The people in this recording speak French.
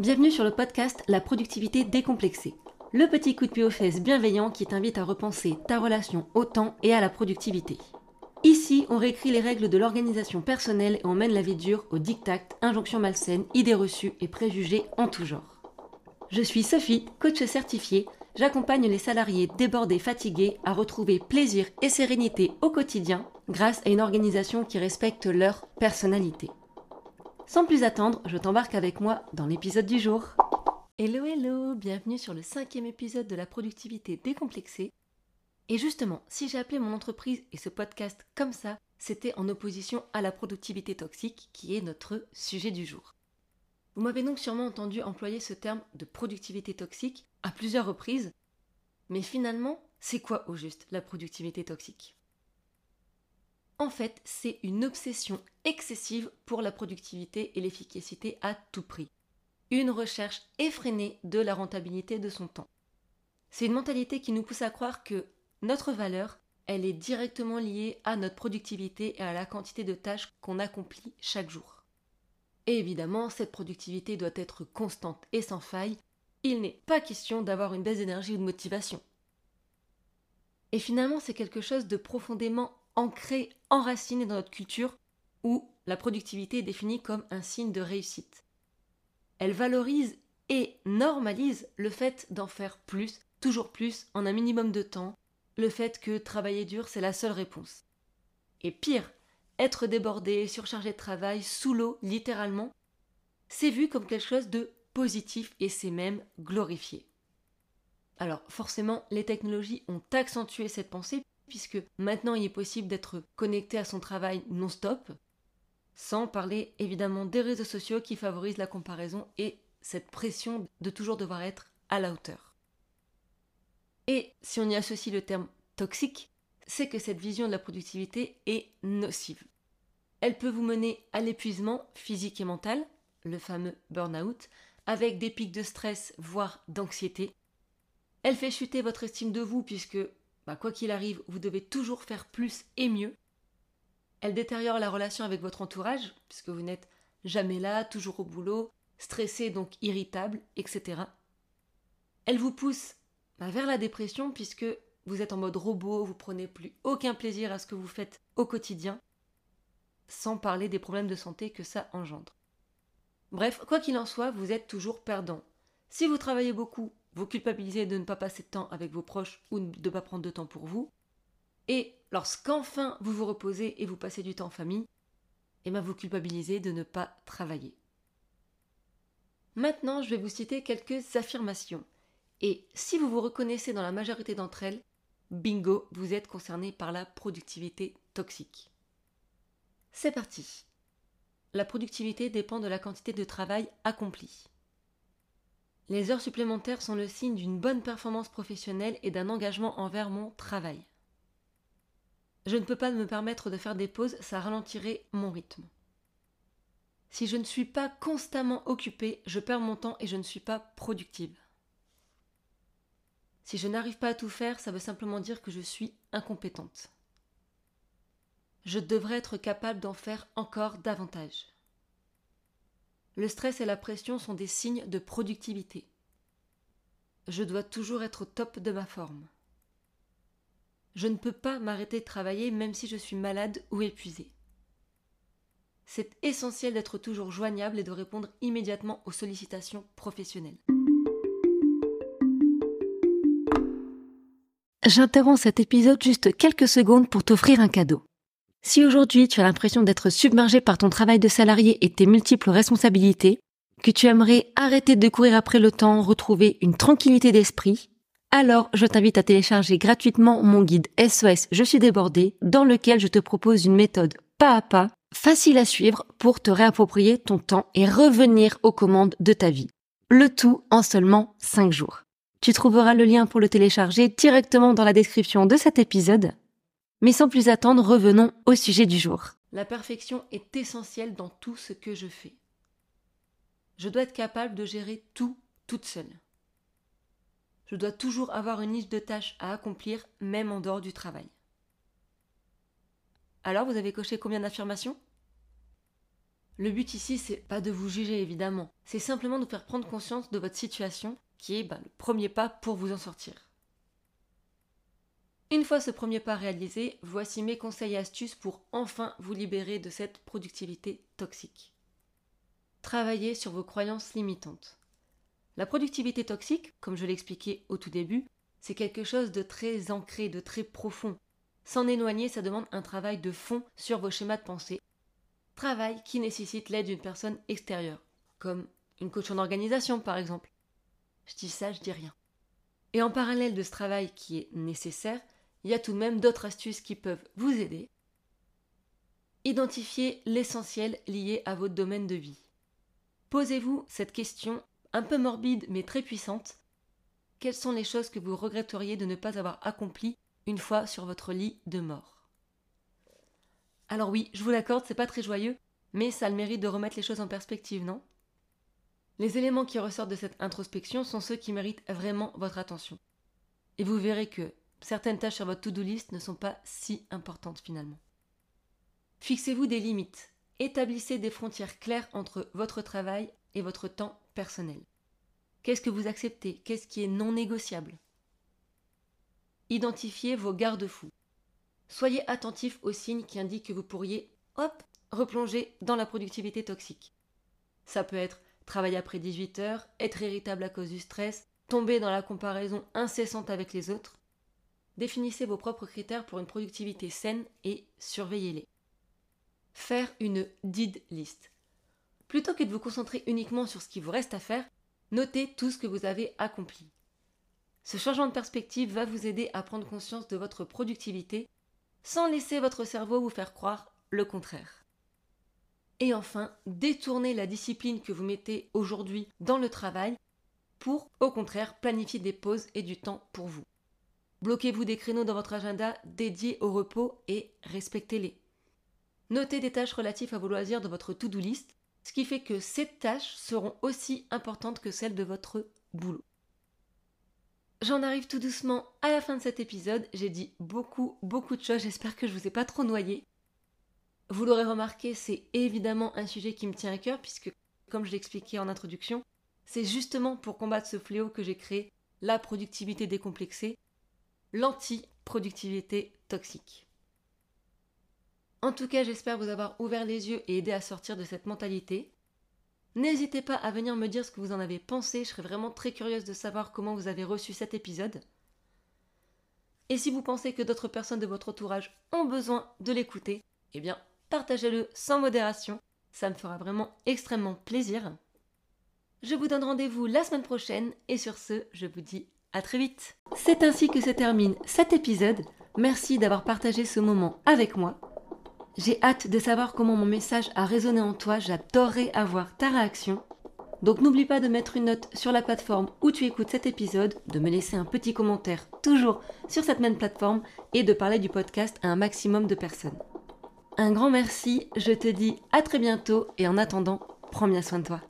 Bienvenue sur le podcast La productivité décomplexée. Le petit coup de pied aux fesses bienveillant qui t'invite à repenser ta relation au temps et à la productivité. Ici, on réécrit les règles de l'organisation personnelle et on mène la vie dure aux dictats, injonctions malsaines, idées reçues et préjugés en tout genre. Je suis Sophie, coach certifiée. J'accompagne les salariés débordés, fatigués à retrouver plaisir et sérénité au quotidien grâce à une organisation qui respecte leur personnalité. Sans plus attendre, je t'embarque avec moi dans l'épisode du jour. Hello hello, bienvenue sur le cinquième épisode de la productivité décomplexée. Et justement, si j'ai appelé mon entreprise et ce podcast comme ça, c'était en opposition à la productivité toxique qui est notre sujet du jour. Vous m'avez donc sûrement entendu employer ce terme de productivité toxique à plusieurs reprises, mais finalement, c'est quoi au juste la productivité toxique? En fait, c'est une obsession excessive pour la productivité et l'efficacité à tout prix. Une recherche effrénée de la rentabilité de son temps. C'est une mentalité qui nous pousse à croire que notre valeur, elle est directement liée à notre productivité et à la quantité de tâches qu'on accomplit chaque jour. Et évidemment, cette productivité doit être constante et sans faille. Il n'est pas question d'avoir une baisse d'énergie ou de motivation. Et finalement, c'est quelque chose de profondément ancrée, enracinée dans notre culture, où la productivité est définie comme un signe de réussite. Elle valorise et normalise le fait d'en faire plus, toujours plus, en un minimum de temps, le fait que travailler dur, c'est la seule réponse. Et pire, être débordé, surchargé de travail, sous l'eau, littéralement, c'est vu comme quelque chose de positif et c'est même glorifié. Alors forcément, les technologies ont accentué cette pensée puisque maintenant il est possible d'être connecté à son travail non-stop, sans parler évidemment des réseaux sociaux qui favorisent la comparaison et cette pression de toujours devoir être à la hauteur. Et si on y associe le terme toxique, c'est que cette vision de la productivité est nocive. Elle peut vous mener à l'épuisement physique et mental, le fameux burn-out, avec des pics de stress, voire d'anxiété. Elle fait chuter votre estime de vous puisque bah, quoi qu'il arrive, vous devez toujours faire plus et mieux. Elle détériore la relation avec votre entourage, puisque vous n'êtes jamais là, toujours au boulot, stressé donc irritable, etc. Elle vous pousse bah, vers la dépression, puisque vous êtes en mode robot, vous prenez plus aucun plaisir à ce que vous faites au quotidien, sans parler des problèmes de santé que ça engendre. Bref, quoi qu'il en soit, vous êtes toujours perdant. Si vous travaillez beaucoup, vous culpabilisez de ne pas passer de temps avec vos proches ou de ne pas prendre de temps pour vous. Et lorsqu'enfin vous vous reposez et vous passez du temps en famille, eh bien vous culpabilisez de ne pas travailler. Maintenant, je vais vous citer quelques affirmations. Et si vous vous reconnaissez dans la majorité d'entre elles, bingo, vous êtes concerné par la productivité toxique. C'est parti. La productivité dépend de la quantité de travail accompli. Les heures supplémentaires sont le signe d'une bonne performance professionnelle et d'un engagement envers mon travail. Je ne peux pas me permettre de faire des pauses, ça ralentirait mon rythme. Si je ne suis pas constamment occupée, je perds mon temps et je ne suis pas productive. Si je n'arrive pas à tout faire, ça veut simplement dire que je suis incompétente. Je devrais être capable d'en faire encore davantage. Le stress et la pression sont des signes de productivité. Je dois toujours être au top de ma forme. Je ne peux pas m'arrêter de travailler même si je suis malade ou épuisé. C'est essentiel d'être toujours joignable et de répondre immédiatement aux sollicitations professionnelles. J'interromps cet épisode juste quelques secondes pour t'offrir un cadeau. Si aujourd'hui tu as l'impression d'être submergé par ton travail de salarié et tes multiples responsabilités, que tu aimerais arrêter de courir après le temps, retrouver une tranquillité d'esprit, alors je t'invite à télécharger gratuitement mon guide SOS Je suis débordé, dans lequel je te propose une méthode pas à pas, facile à suivre pour te réapproprier ton temps et revenir aux commandes de ta vie. Le tout en seulement 5 jours. Tu trouveras le lien pour le télécharger directement dans la description de cet épisode. Mais sans plus attendre, revenons au sujet du jour. La perfection est essentielle dans tout ce que je fais. Je dois être capable de gérer tout toute seule. Je dois toujours avoir une liste de tâches à accomplir, même en dehors du travail. Alors, vous avez coché combien d'affirmations? Le but ici, c'est pas de vous juger évidemment, c'est simplement de vous faire prendre conscience de votre situation qui est bah, le premier pas pour vous en sortir. Une fois ce premier pas réalisé, voici mes conseils et astuces pour enfin vous libérer de cette productivité toxique. Travaillez sur vos croyances limitantes. La productivité toxique, comme je l'expliquais au tout début, c'est quelque chose de très ancré, de très profond. S'en éloigner, ça demande un travail de fond sur vos schémas de pensée. Travail qui nécessite l'aide d'une personne extérieure, comme une coach en organisation par exemple. Je dis ça, je dis rien. Et en parallèle de ce travail qui est nécessaire, il y a tout de même d'autres astuces qui peuvent vous aider. Identifiez l'essentiel lié à votre domaine de vie. Posez-vous cette question un peu morbide mais très puissante. Quelles sont les choses que vous regretteriez de ne pas avoir accomplies une fois sur votre lit de mort? Alors oui, je vous l'accorde, c'est pas très joyeux, mais ça a le mérite de remettre les choses en perspective, non? Les éléments qui ressortent de cette introspection sont ceux qui méritent vraiment votre attention. Et vous verrez que certaines tâches sur votre to-do list ne sont pas si importantes finalement. Fixez-vous des limites. Établissez des frontières claires entre votre travail et votre temps personnel. Qu'est-ce que vous acceptez? Qu'est-ce qui est non négociable? Identifiez vos garde-fous. Soyez attentif aux signes qui indiquent que vous pourriez, hop, replonger dans la productivité toxique. Ça peut être travailler après 18 heures, être irritable à cause du stress, tomber dans la comparaison incessante avec les autres. Définissez vos propres critères pour une productivité saine et surveillez-les. Faire une did list. Plutôt que de vous concentrer uniquement sur ce qui vous reste à faire, notez tout ce que vous avez accompli. Ce changement de perspective va vous aider à prendre conscience de votre productivité sans laisser votre cerveau vous faire croire le contraire. Et enfin, détournez la discipline que vous mettez aujourd'hui dans le travail pour, au contraire, planifier des pauses et du temps pour vous. Bloquez-vous des créneaux dans votre agenda dédiés au repos et respectez-les. Notez des tâches relatives à vos loisirs dans votre to-do list ce qui fait que ces tâches seront aussi importantes que celles de votre boulot. J'en arrive tout doucement à la fin de cet épisode. J'ai dit beaucoup, beaucoup de choses. J'espère que je vous ai pas trop noyé. Vous l'aurez remarqué, c'est évidemment un sujet qui me tient à cœur puisque, comme je l'expliquais en introduction, c'est justement pour combattre ce fléau que j'ai créé la productivité décomplexée, l'anti-productivité toxique. En tout cas, j'espère vous avoir ouvert les yeux et aidé à sortir de cette mentalité. N'hésitez pas à venir me dire ce que vous en avez pensé, je serais vraiment très curieuse de savoir comment vous avez reçu cet épisode. Et si vous pensez que d'autres personnes de votre entourage ont besoin de l'écouter, eh bien, partagez-le sans modération, ça me fera vraiment extrêmement plaisir. Je vous donne rendez-vous la semaine prochaine et sur ce, je vous dis à très vite. C'est ainsi que se termine cet épisode. Merci d'avoir partagé ce moment avec moi. J'ai hâte de savoir comment mon message a résonné en toi. J'adorerais avoir ta réaction. Donc n'oublie pas de mettre une note sur la plateforme où tu écoutes cet épisode, de me laisser un petit commentaire toujours sur cette même plateforme et de parler du podcast à un maximum de personnes. Un grand merci, je te dis à très bientôt et en attendant, prends bien soin de toi.